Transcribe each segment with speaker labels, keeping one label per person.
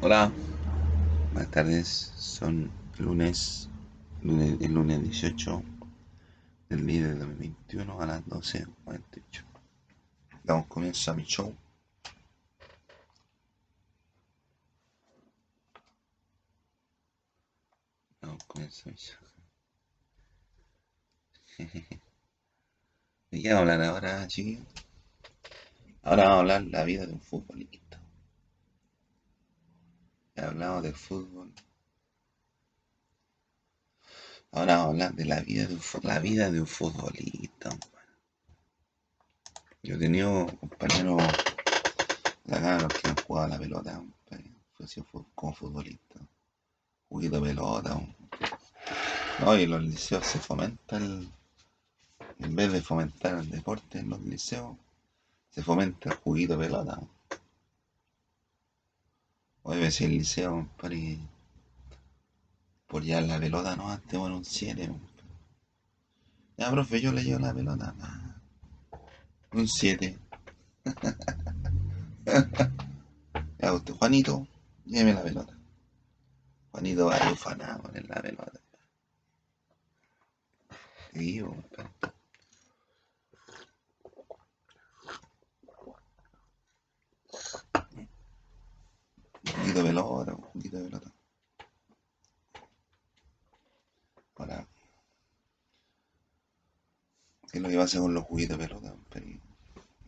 Speaker 1: Hola, buenas tardes. Son lunes, lunes el lunes 18 del día de 2021 a las 12.48. Damos comienzo a mi show. Damos comienzo a mi show. ¿De qué vamos a hablar ahora, chiquillos? Ahora vamos a hablar la vida de un futbolista. Ya hablamos de fútbol. Ahora hablar de la vida de un, la vida de un futbolista. Yo he tenido compañeros de acá los que han jugado la pelota, como futbolista. Juguito pelota. No, y los liceos se fomenta el. En vez de fomentar el deporte en los liceos, se fomenta el juguito pelota. Hoy ves el liceo, compadre, por ya la pelota no antes bueno un 7. Ya, profe, yo le llevo la pelota. Un 7. Ya, usted, Juanito, lléveme la pelota. Juanito va a ufanar con la pelota. Sí, compadre. Un de pelota, un de pelota. Ahora, ¿qué es lo que pasa con los juguitos de pelota?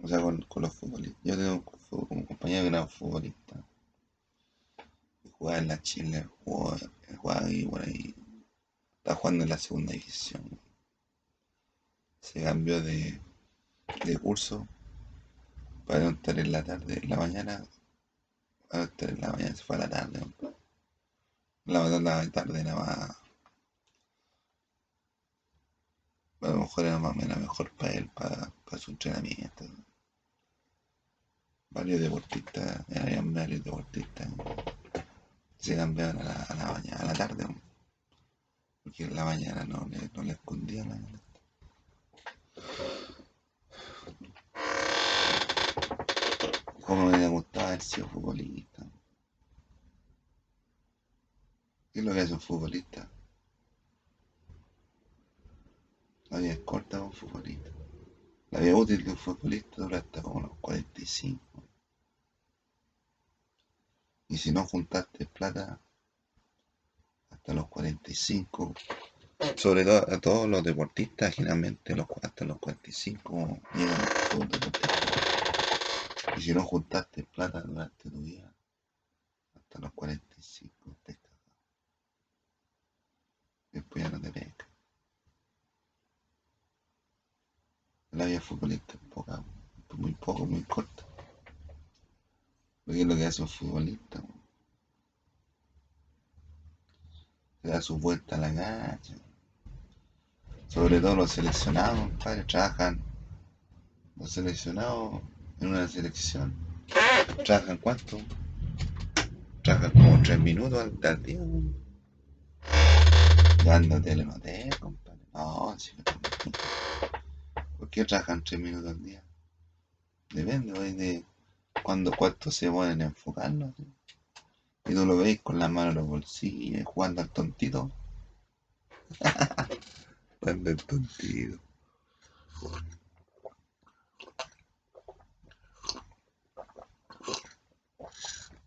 Speaker 1: O sea, con, con los futbolistas. Yo tengo un, un compañero que era futbolista. que Jugaba en la Chile, jugaba, jugaba ahí por ahí. Estaba jugando en la segunda división. Se cambió de, de curso para estar en la tarde, en la mañana. Para no estar en la mañana, se fue a la tarde. La, la, tarde era más. A lo mejor era, más, era mejor para él, para, para su entrenamiento. Varios deportistas, habían varios deportistas se cambiaban a la, a la mañana, a la tarde, porque en la mañana no no le escondía la, como me gustado haber sido futbolista. ¿Qué es lo que hace un futbolista? La vida es corta un futbolista. La vida útil de un futbolista dura hasta como los 45. Y si no juntaste plata hasta los 45, sobre todo a todos los deportistas, generalmente hasta los 45 llegan a los deportistas. Y si no juntaste plata durante tu vida, hasta los 45, te. Después ya no te pesca. La vida futbolista es poca, muy poco, muy corta. Porque es lo que hace un futbolista. Se da su vuelta a la cancha. Sobre todo los seleccionados, compadre, trabajan. Los seleccionados en una selección. ¿Trabajan cuánto? Trabajan como tres minutos al, día. Dando telenotel, compadre. No, sí. ¿Por qué trabajan tres minutos al día? Depende, güey, de cuándo, cuánto se pueden enfocarnos. ¿sí? Y tú lo veis con las manos en los bolsillos, jugando al tontito. jugando al tontito.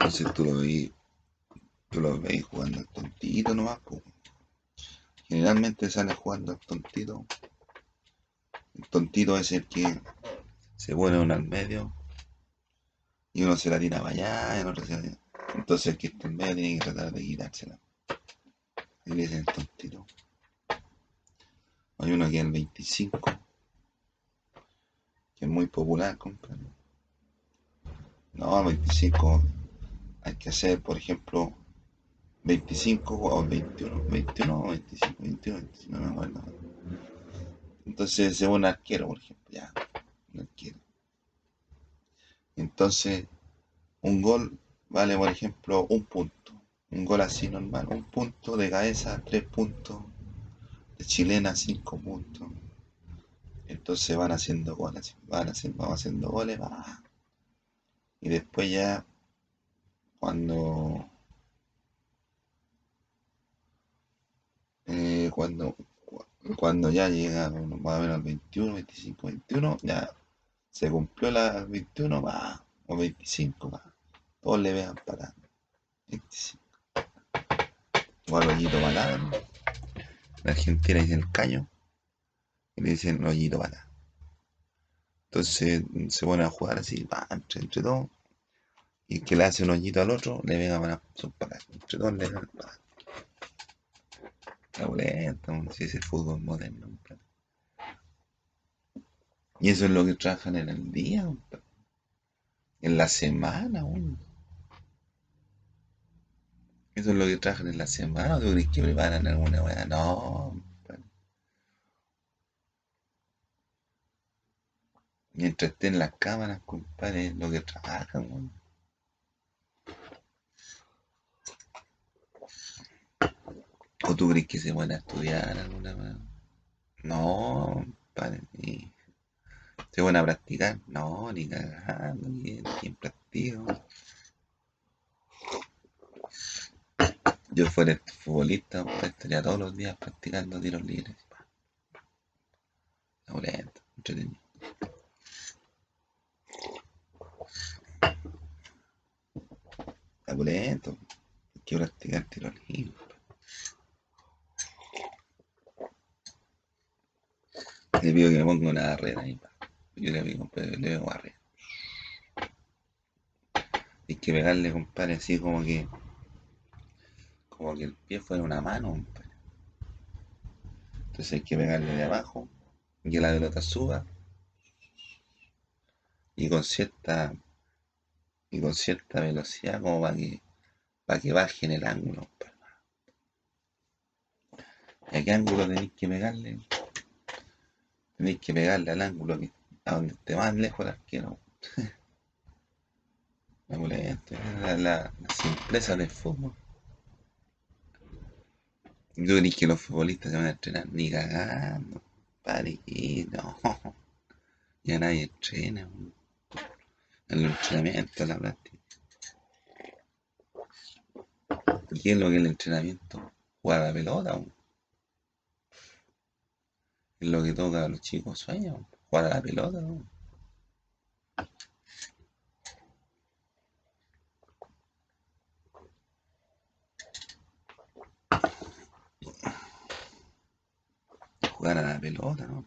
Speaker 1: Entonces tú lo veis, tú lo veis jugando al tontito nomás. po. Generalmente sale jugando al tontito. El tontito es el que se pone uno al medio y uno se la tira para allá y el otro se la tira. Entonces el que está en medio tiene que tratar de quitársela. Y le dicen tontito. Hay uno que es el 25, que es muy popular, compadre. No, 25 hay que hacer, por ejemplo, 25 o 21, 21 o 25, 21, 25, no acuerdo. Entonces se un arquero, por ejemplo, ya, un arquero. Entonces, un gol vale, por ejemplo, un punto. Un gol así normal, un punto de cabeza, tres puntos. De chilena, cinco puntos. Entonces van haciendo goles, van haciendo, vamos haciendo goles, va. Y después ya cuando eh, cuando cuando ya llega más o menos 21, 25, 21, ya se cumplió la 21 más, o 25 más, todos le vean para 25. Igual hoyito para. La Argentina dice el caño y le dicen hoyito para Entonces se ponen a jugar así, va, entre, entre todos. Y que le hace un hoyito al otro, le venga para son para Entre todos le vengan para La boleta, si es el fútbol moderno. Y eso es lo que trabajan en el día, en la semana, Eso es lo que trabajan en la semana. ¿Tú crees que preparan alguna weá? No. Mientras estén las cámaras, compadre, es lo que trabajan, ¿O tú crees que se van estudiar alguna vez? No, padre, ni. ¿Se van a practicar? No, ni cagando, ni, en practico. Yo fuera futbolista, estaría todos los días practicando tiros libres. Aburrento, entretenido. Aburrento, hay practicar tiros libres. Le pido que me ponga una barrera ahí. Yo le pido, compadre, le veo barrera. Hay que pegarle, compadre, así como que. Como que el pie fuera una mano, compadre. Entonces hay que pegarle de abajo. Y que la pelota suba. Y con cierta. Y con cierta velocidad, como para que. Para que baje en el ángulo, compadre. ¿Y a qué ángulo tenéis que pegarle? Tenéis que pegarle al ángulo a donde esté más lejos el arquero. La, la, la simpleza del fútbol. ¿Tú crees que los futbolistas se van a entrenar? Ni cagando. no. Ya nadie entrena. En el entrenamiento, la práctica. ¿Qué es lo que es el entrenamiento? Jugar a la pelota es lo que toca a los chicos sueños, jugar a la pelota, ¿no? Jugar a la pelota, ¿no?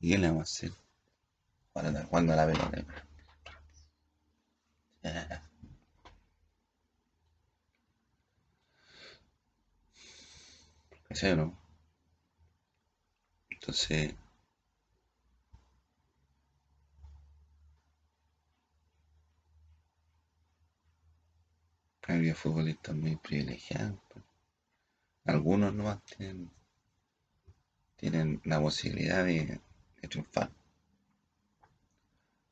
Speaker 1: ¿Y qué le vamos a hacer? Jugando a la pelota. ¿Qué no? Entonces, había futbolistas muy privilegiados. Pues. Algunos no tienen, tienen la posibilidad de, triunfar.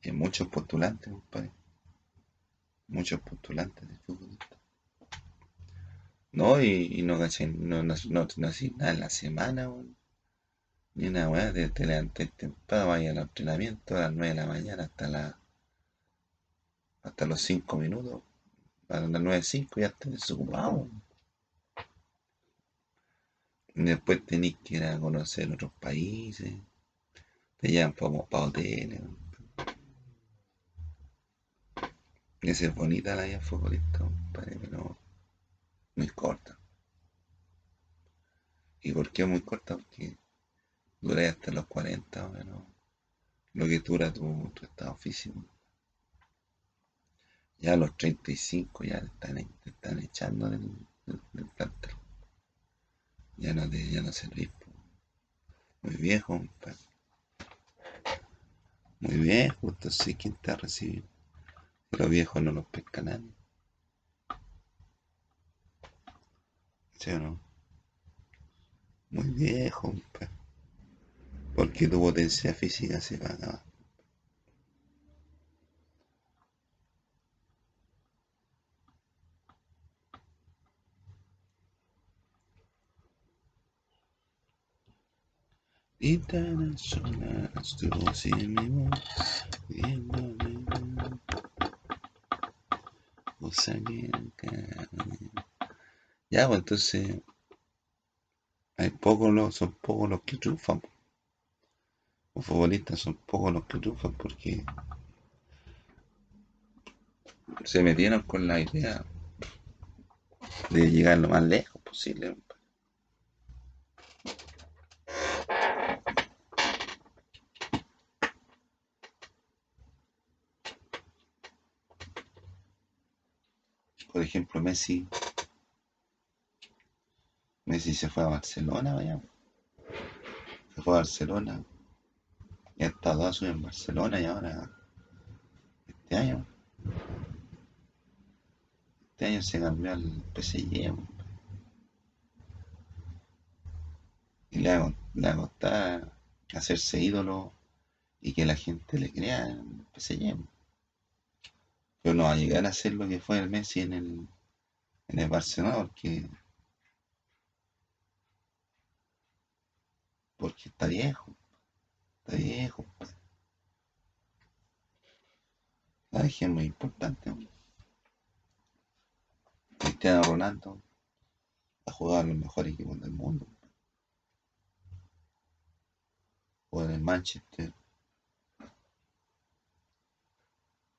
Speaker 1: Hay muchos postulantes, compadre. Muchos postulantes de futbolistas. No, y, no, no, no, no, nada en la semana, ni una weá, te, te levanté temprano, vaya al entrenamiento a las 9 de la mañana hasta la hasta los 5 minutos. A las 9 5 ya estás desocupado. Y después tenés que ir a conocer otros países. Te llevan para, para hoteles. Esa es bonita la vida futbolista, pero muy corta. ¿Y por qué muy corta? Porque dura hasta los 40 o menos lo que dura tu, estado físico. Ya a los 35 ya te están, te están echando del, del, plantel. Ya no, te, ya no servís. Muy viejo, Muy viejo, entonces ¿quién te recibir? Los viejos no los pesca nadie. ¿Sí o no? Muy viejo, pues porque tu potencia física se va a acabar. Y tan solas voz y mi voz, viéndome. cosa que Ya, pues entonces hay pocos son pocos los que triunfan. Los futbolistas son pocos los que triunfan porque se metieron con la idea de llegar lo más lejos posible. Por ejemplo, Messi. Messi se fue a Barcelona, vaya. Se fue a Barcelona. Y ha en Barcelona y ahora, este año, este año se cambió al PSG. Y le ha, le costado hacerse ídolo y que la gente le crea en el PSG. Pero no va a llegar a ser lo que fue el Messi en el, en el Barcelona porque, porque está viejo. La dejé muy importante. Cristiano Ronaldo ha jugado en los mejores equipos del mundo. O en el Manchester,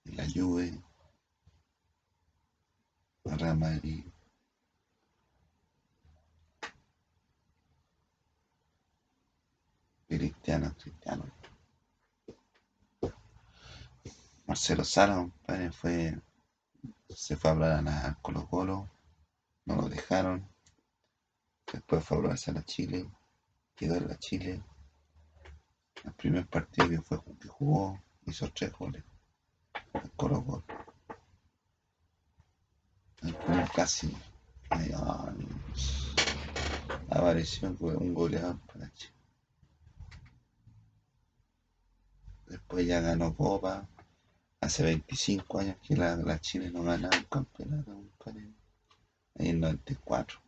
Speaker 1: en la Juve, Real Madrid. Cristiano, Cristiano. Marcelo Sala, fue, se fue a hablar a Colo Colo, no lo dejaron. Después fue a hablar a la Chile, quedó en la Chile. El primer partido que fue que jugó, hizo tres goles. Colo Colo casi apareció un goleador para Chile. Después ya ganó Copa. Hace 25 años que la, Chile no ganaba un campeonato, ahí en 94.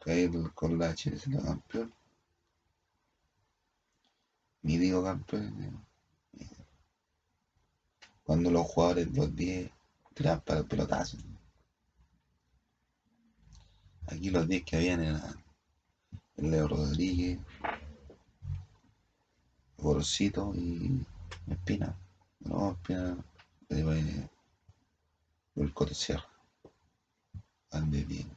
Speaker 1: Que ahí con la Chile se lo campeón. Ni digo campeón. Cuando los jugadores, los 10 tirar para el pelotazo. Aquí los 10 que habían eran el Leo Rodríguez, Gorosito y Espina. No, Espina, eh, el Cote Sierra. Ande bien.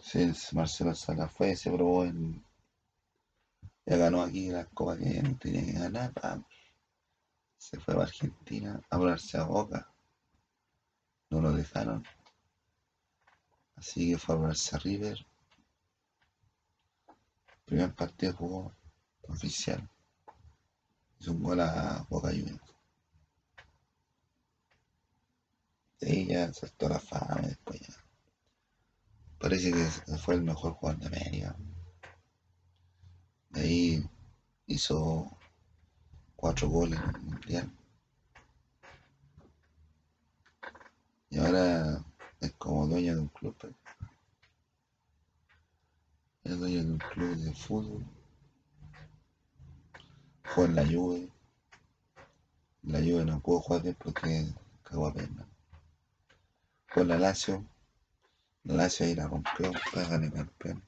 Speaker 1: Sí, Marcelo Sala fue, se probó en ya ganó aquí la copa que no tenía que ganar. Se fue a Argentina a volarse a Boca. No lo dejaron. Así que fue a volarse a River. primer partido jugó oficial. Hizo un gol a Boca Juniors. De ahí ya saltó la fama después ya. Parece que fue el mejor jugador de América. Ahí hizo cuatro goles en el mundial. Y ahora como dueño de un club. Pues. Es dueño de un club de fútbol. Fue en la Juve. La Juve no pudo jugar porque cagó a pena. Fue la Lazio. La Lazio ahí la rompió ganar campeón.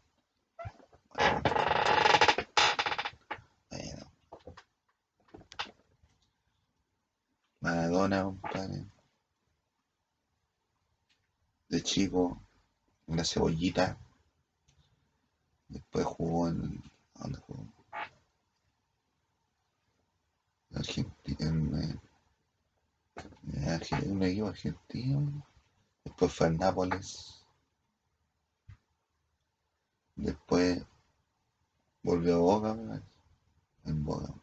Speaker 1: Maradona, compadre. De chico, en la cebollita. Después jugó en. ¿Dónde jugó? Argentina. En, en, un equipo argentino. Después fue al Nápoles. Después volvió a Boca, en Boca.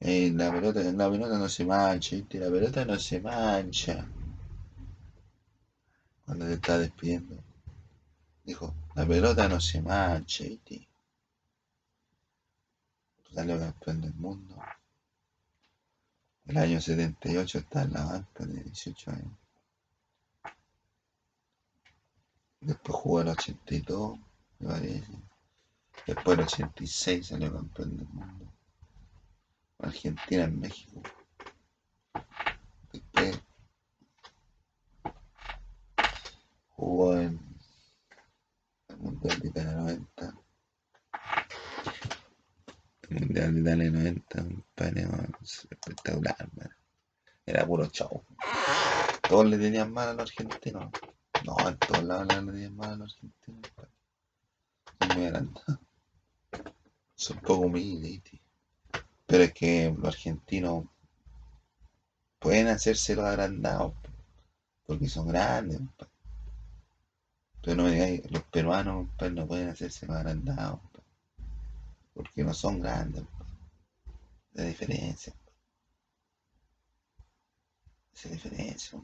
Speaker 1: Eh, la pelota, la pelota no se mancha, ¿viste? La pelota no se mancha. Cuando te está despidiendo. Dijo, la pelota no se mancha, ¿viste? Salió campeón del mundo. El año 78 está en la banca de 18 años. Después jugó el 82, me parece. Después del 86 salió campeón del mundo. Argentina en México. Después jugó en el Mundial de Italia 90. El Mundial de Italia 90, un paneo espectacular. Era puro show. Todos le tenían mal a los argentinos. No, en todos lados le tenían mal a los argentinos. Son muy agrandados. Son poco humildes. Pero es que los argentinos pueden hacerse los agrandados. po, Porque son grandes. Pero no me digáis, los peruanos pa, no pueden hacerse los agrandados. Porque no son grandes. pa. La diferencia. Esa diferencia.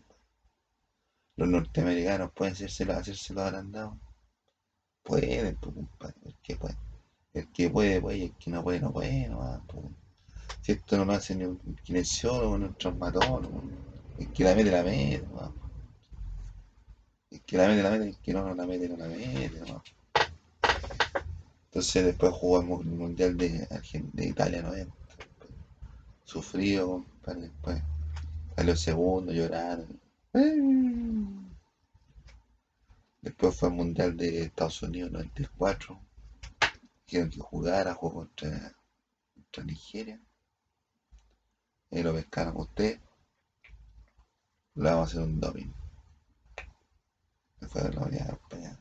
Speaker 1: Los norteamericanos pueden hacerse los agrandados. Pueden, pues, compadre. El que puede. El que puede, puede. El que no puede, no puede. No, pues. Si esto no lo hace ni un kinesiólogo, ni un traumatólogo. El que la mete, la mete. No. El que la mete, la mete. El que no, no la mete, no la mete. No. Entonces después jugó el mu- el Mundial de, de Italia 90. Sufrido, compadre. Después salió segundo, llorando. Después fue al Mundial de Estados Unidos 94. Dijeron que jugara, jugó contra, contra Nigeria. Y lo pescaron usted. Le vamos a hacer un doping. Después de unidad España.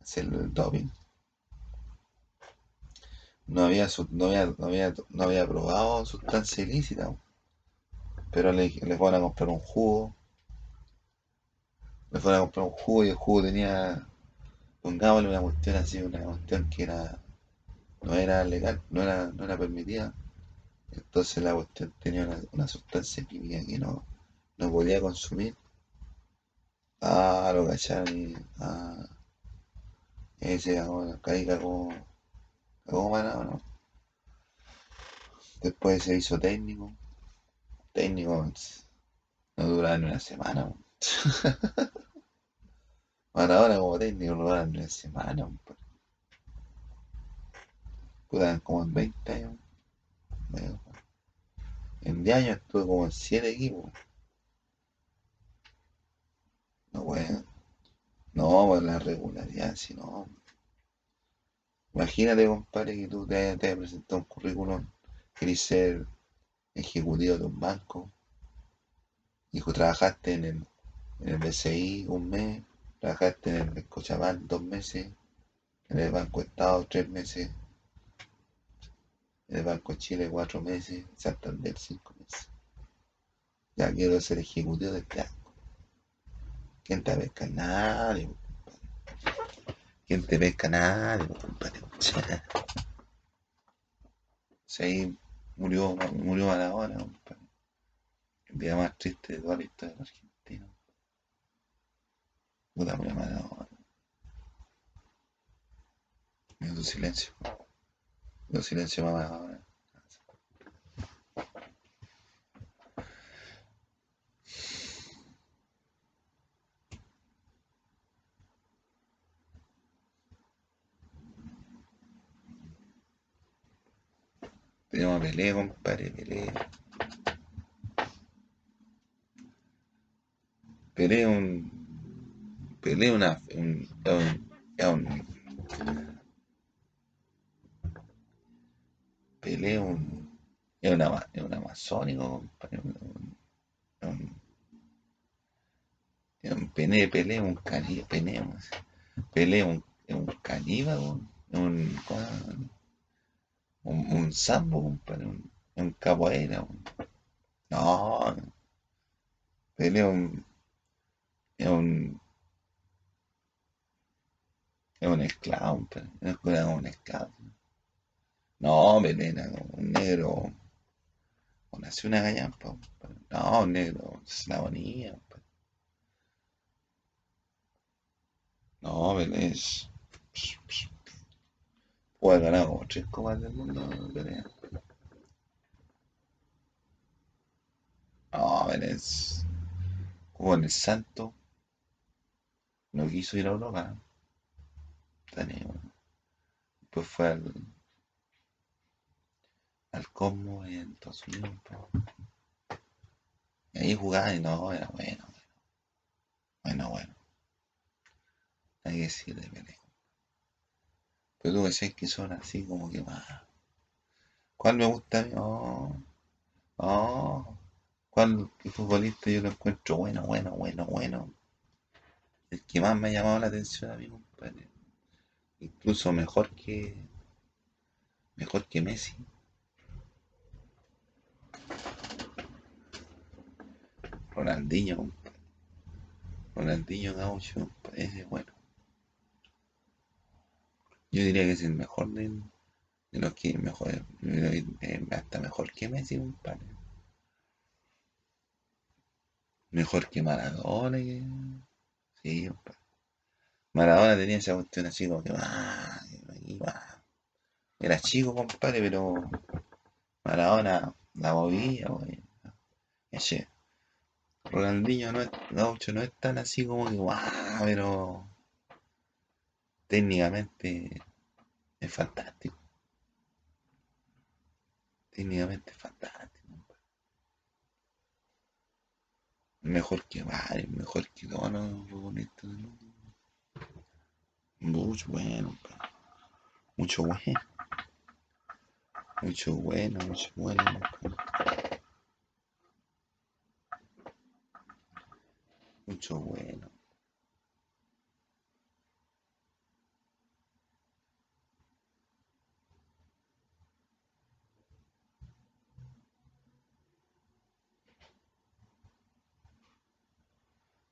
Speaker 1: Hacerle el doping. No había, no había, no había, no había probado sustancia ilícita. Pero le, le fueron a comprar un jugo. Le fueron a comprar un jugo y el jugo tenía, pongámosle una cuestión así, una cuestión que era, no era legal, no era, no era permitida. Entonces la cuestión tenía una, una sustancia química que no, no podía consumir. Ah, lo cacharon y, ah, ese cagó, ahí cagó, cagó Maradona, ¿no? Después se hizo técnico. Técnico, no duraba ni una semana. po. Maradona como técnico no duraba ni una semana. po. Puta, como en 20 años. En 10 años estuve como en 7 equipos. No, bueno. No, por la regularidad, si no. Imagínate, compadre, que tú te, te presentado un currículum, querés ser ejecutivo de un banco, que trabajaste en el, en el BCI un mes, trabajaste en el Cochabamba dos meses, en el Banco Estado tres meses, en el Banco Chile cuatro meses, Santander cinco meses. Ya quiero ser ejecutivo del banco. ¿Quién te pesca? Nadie. ¿Quién te pesca? Nadie, compadre. Si murió, murió Maradona, compadre. El día más triste de toda la historia de la Argentina. Puta murió Maradona. Minuto de silencio. Minuto silencio para Maradona. Tenemos a Pelé, compadre, Pelé. Pelé es un. Pelé una. Un, es un, un- Pelé es un. Es, ama- es un amazónico, compadre. Un, un, es un Pelé, Pelé es un caníbal. Pelé, un- Pelé es un, es un caníbal, es un. Un, un sambo, compadre. Un, un capoeira, weón. No, Pelé es un. Es un, es un esclavo, compadre. Es un un esclavo. No, Pelé era un negro. O nació una gallampa, compadre. No, un negro. Eslavonia, compadre. No, Pelé es. Puede haber ganado como tres copas del mundo, Pelé. No, es. Jugó en el Santo. No quiso ir a Europa. Después fue al, al Cosmo en Estados Unidos. po. Y ahí jugaba y no, era bueno, bueno, bueno. Hay que decir de. Pero tú decías que son así como que más. ¿Cuál me gusta a mí? Oh, oh. ¿Cuál futbolista yo lo encuentro bueno, bueno, bueno, bueno? El que más me ha llamado la atención a mí, compadre. Incluso mejor que. Mejor que Messi. Ronaldinho, compadre. Ronaldinho Gaucho, compadre. Ese es bueno. Yo diría que es el mejor de, de los que mejor, que, eh, hasta mejor que Messi, compadre. Mejor que Maradona. que- Sí, compadre. Maradona tenía esa cuestión así como que va, iba. Era chico, compadre, pero Maradona la movía, güey. Ese Ronaldinho no es, Gaucho no es tan así como que guau, pero técnicamente es fantástico. Técnicamente es fantástico. Mejor que varios, mejor que todos los. Mucho bueno. Mucho bueno. Mucho bueno, mucho bueno. Mucho bueno.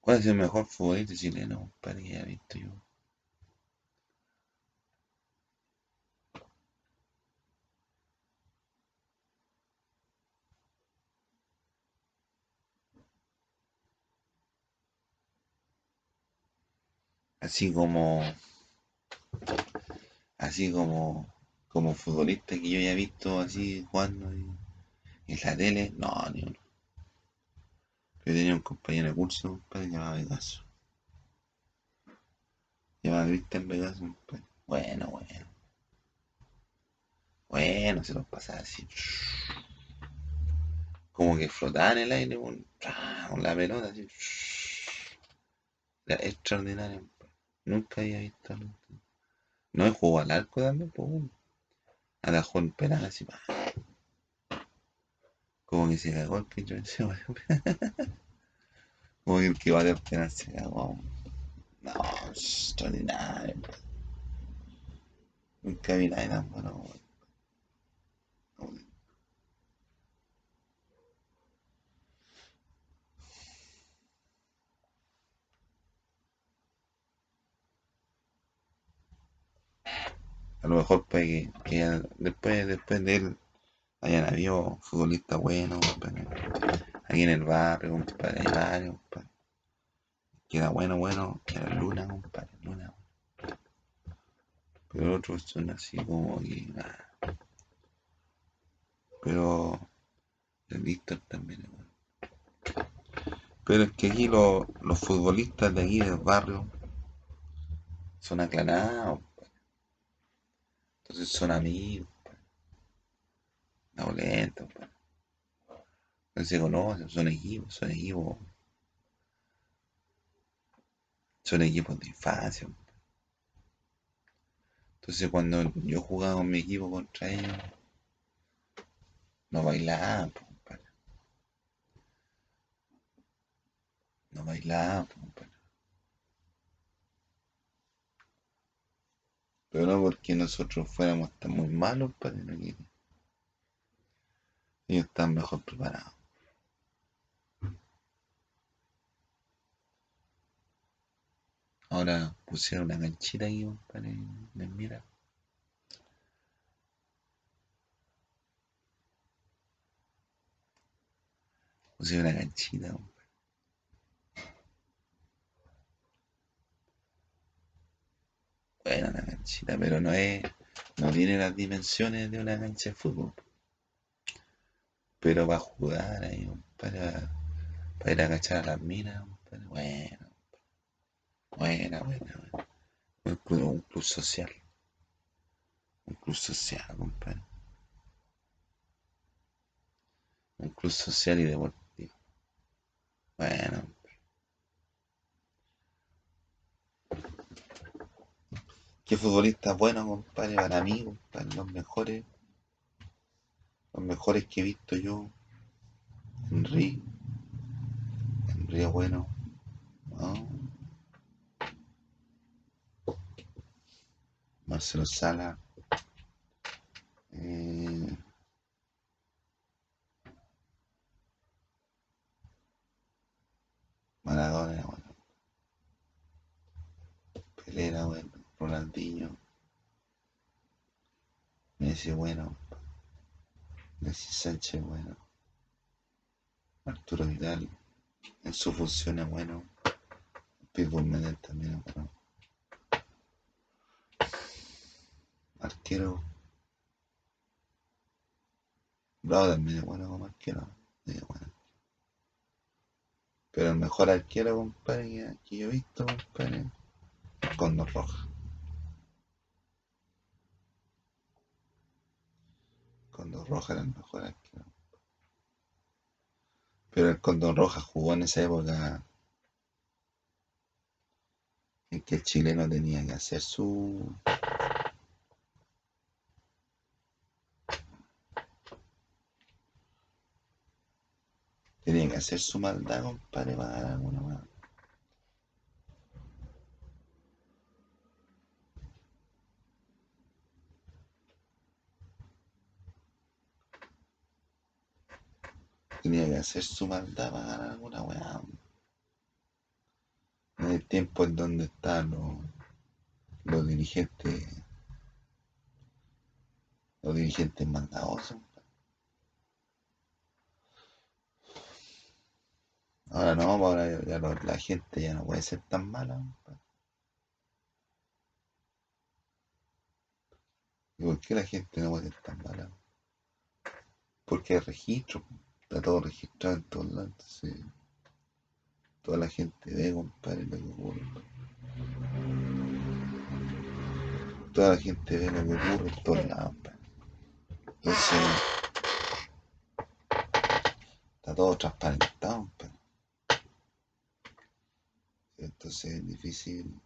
Speaker 1: ¿Cuál es el mejor futbolista chileno, compadre, que haya visto yo? Así como, así como, como futbolista que yo haya visto así jugando en, en la tele, no, ni uno. Yo tenía un compañero de curso, compadre, llamado Vegaso. Llamado Cristian Vegaso, compadre. Bueno, bueno. Bueno, se los pasaba así. Como que flotaba en el aire con, la pelota así. Era extraordinario. Nunca había visto. No he jugado al arco también, pues. Atajó en penal así, pa. Como que se cagó el weón. Como que el que va a penal se cagó. No, extraordinario. Nunca vi nada bueno, weón. A lo mejor puede que, que después, después de él hayan habido futbolistas buenos, compadre. Aquí en el barrio, compadre, hay varios, compadre. Queda bueno, bueno, queda Luna, compadre, Luna. Pero otros son así como que. ah. Pero el Víctor también es bueno. Pero es que aquí los, los futbolistas de aquí del barrio son aclarados. Entonces son amigos, compadre. Naulentos, compadre. No se conocen, son equipos, son equipos, son equipos de infancia. compadre. Entonces cuando yo jugaba con mi equipo contra ellos, no bailaban, compadre. No bailaban, compadre. Pero no porque nosotros fuéramos tan muy malos, padre, no que ellos están mejor preparados. Ahora pusieron una canchita ahí, compadre, me mira. Pusieron una canchita, compadre. Bueno, una canchita, pero no es, no tiene las dimensiones de una cancha de fútbol. Pero va a jugar ahí, compadre, para ir a cachar a las minas, compadre. Bueno, buena, buena, buena. Un club, un club social. club social, compadre. Un club social y deportivo. Bueno. ¿Qué futbolista bueno, compadre? Para mí, compadre, los mejores. Los mejores que he visto yo. Henry. Henry es bueno. Marcelo Sala. Eh, Maradona era bueno. Pelé era bueno. Ronaldinho. Messi bueno. Messi Sánchez bueno. Arturo Vidal en su función es bueno. Pitbull Medel también es bueno. Arquero. Bravo también es bueno como arquero. Es bueno. Pero el mejor arquero, compadre, que yo he visto, compadre, es Condor Roja. Condor Roja era el mejor arquero. Pero el Condor Roja jugó en esa época en que el chileno tenía que hacer su tenía que hacer su maldad, compadre, para ganar alguna más. Tenía que hacer su maldad para ganar alguna weá. En el tiempo en donde están los, los dirigentes, los dirigentes mandadosos. Ahora no, pues ahora ya, la gente ya no puede ser tan mala. ¿Y por qué la gente no puede ser tan mala? Porque hay registro, está todo registrado en todos lados. Entonces, toda la gente ve, compadre, lo que ocurre. Toda la gente ve lo que ocurre en todos lados. Entonces, está todo transparentado. Entonces es difícil,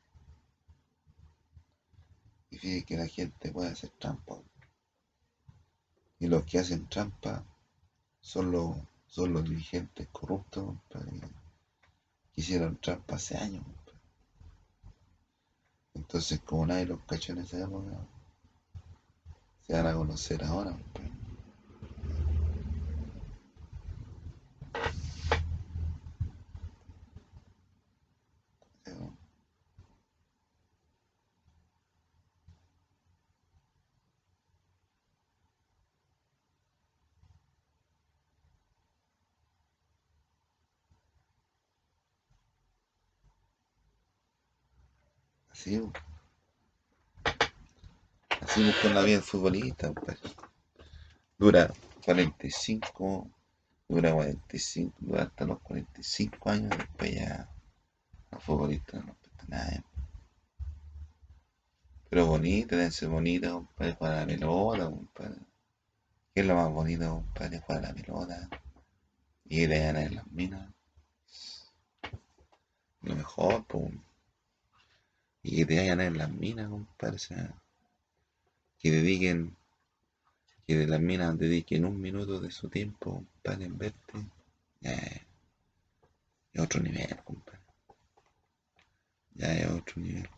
Speaker 1: difícil que la gente pueda hacer trampa. Y los que hacen trampa son los, son los dirigentes corruptos que hicieron trampa hace años. Entonces, como nadie los cachó en esa época, se van a conocer ahora. Así, así con la vida del futbolista, pues. Dura 45, dura 45, dura hasta los 45 años, después ya los futbolistas no respeta nada. Pero bonito, debe ser bonito, compadre, jugar a la pelota, compadre. ¿Qué es lo más bonito, compadre? Jugar a la pelota. Y de ganar en las minas. Lo mejor, pues y que te vayan en las minas, compadre. O sea, que dediquen, que de las minas dediquen un minuto de su tiempo, compadre, en verte. Ya es otro nivel, compadre. Ya es otro nivel.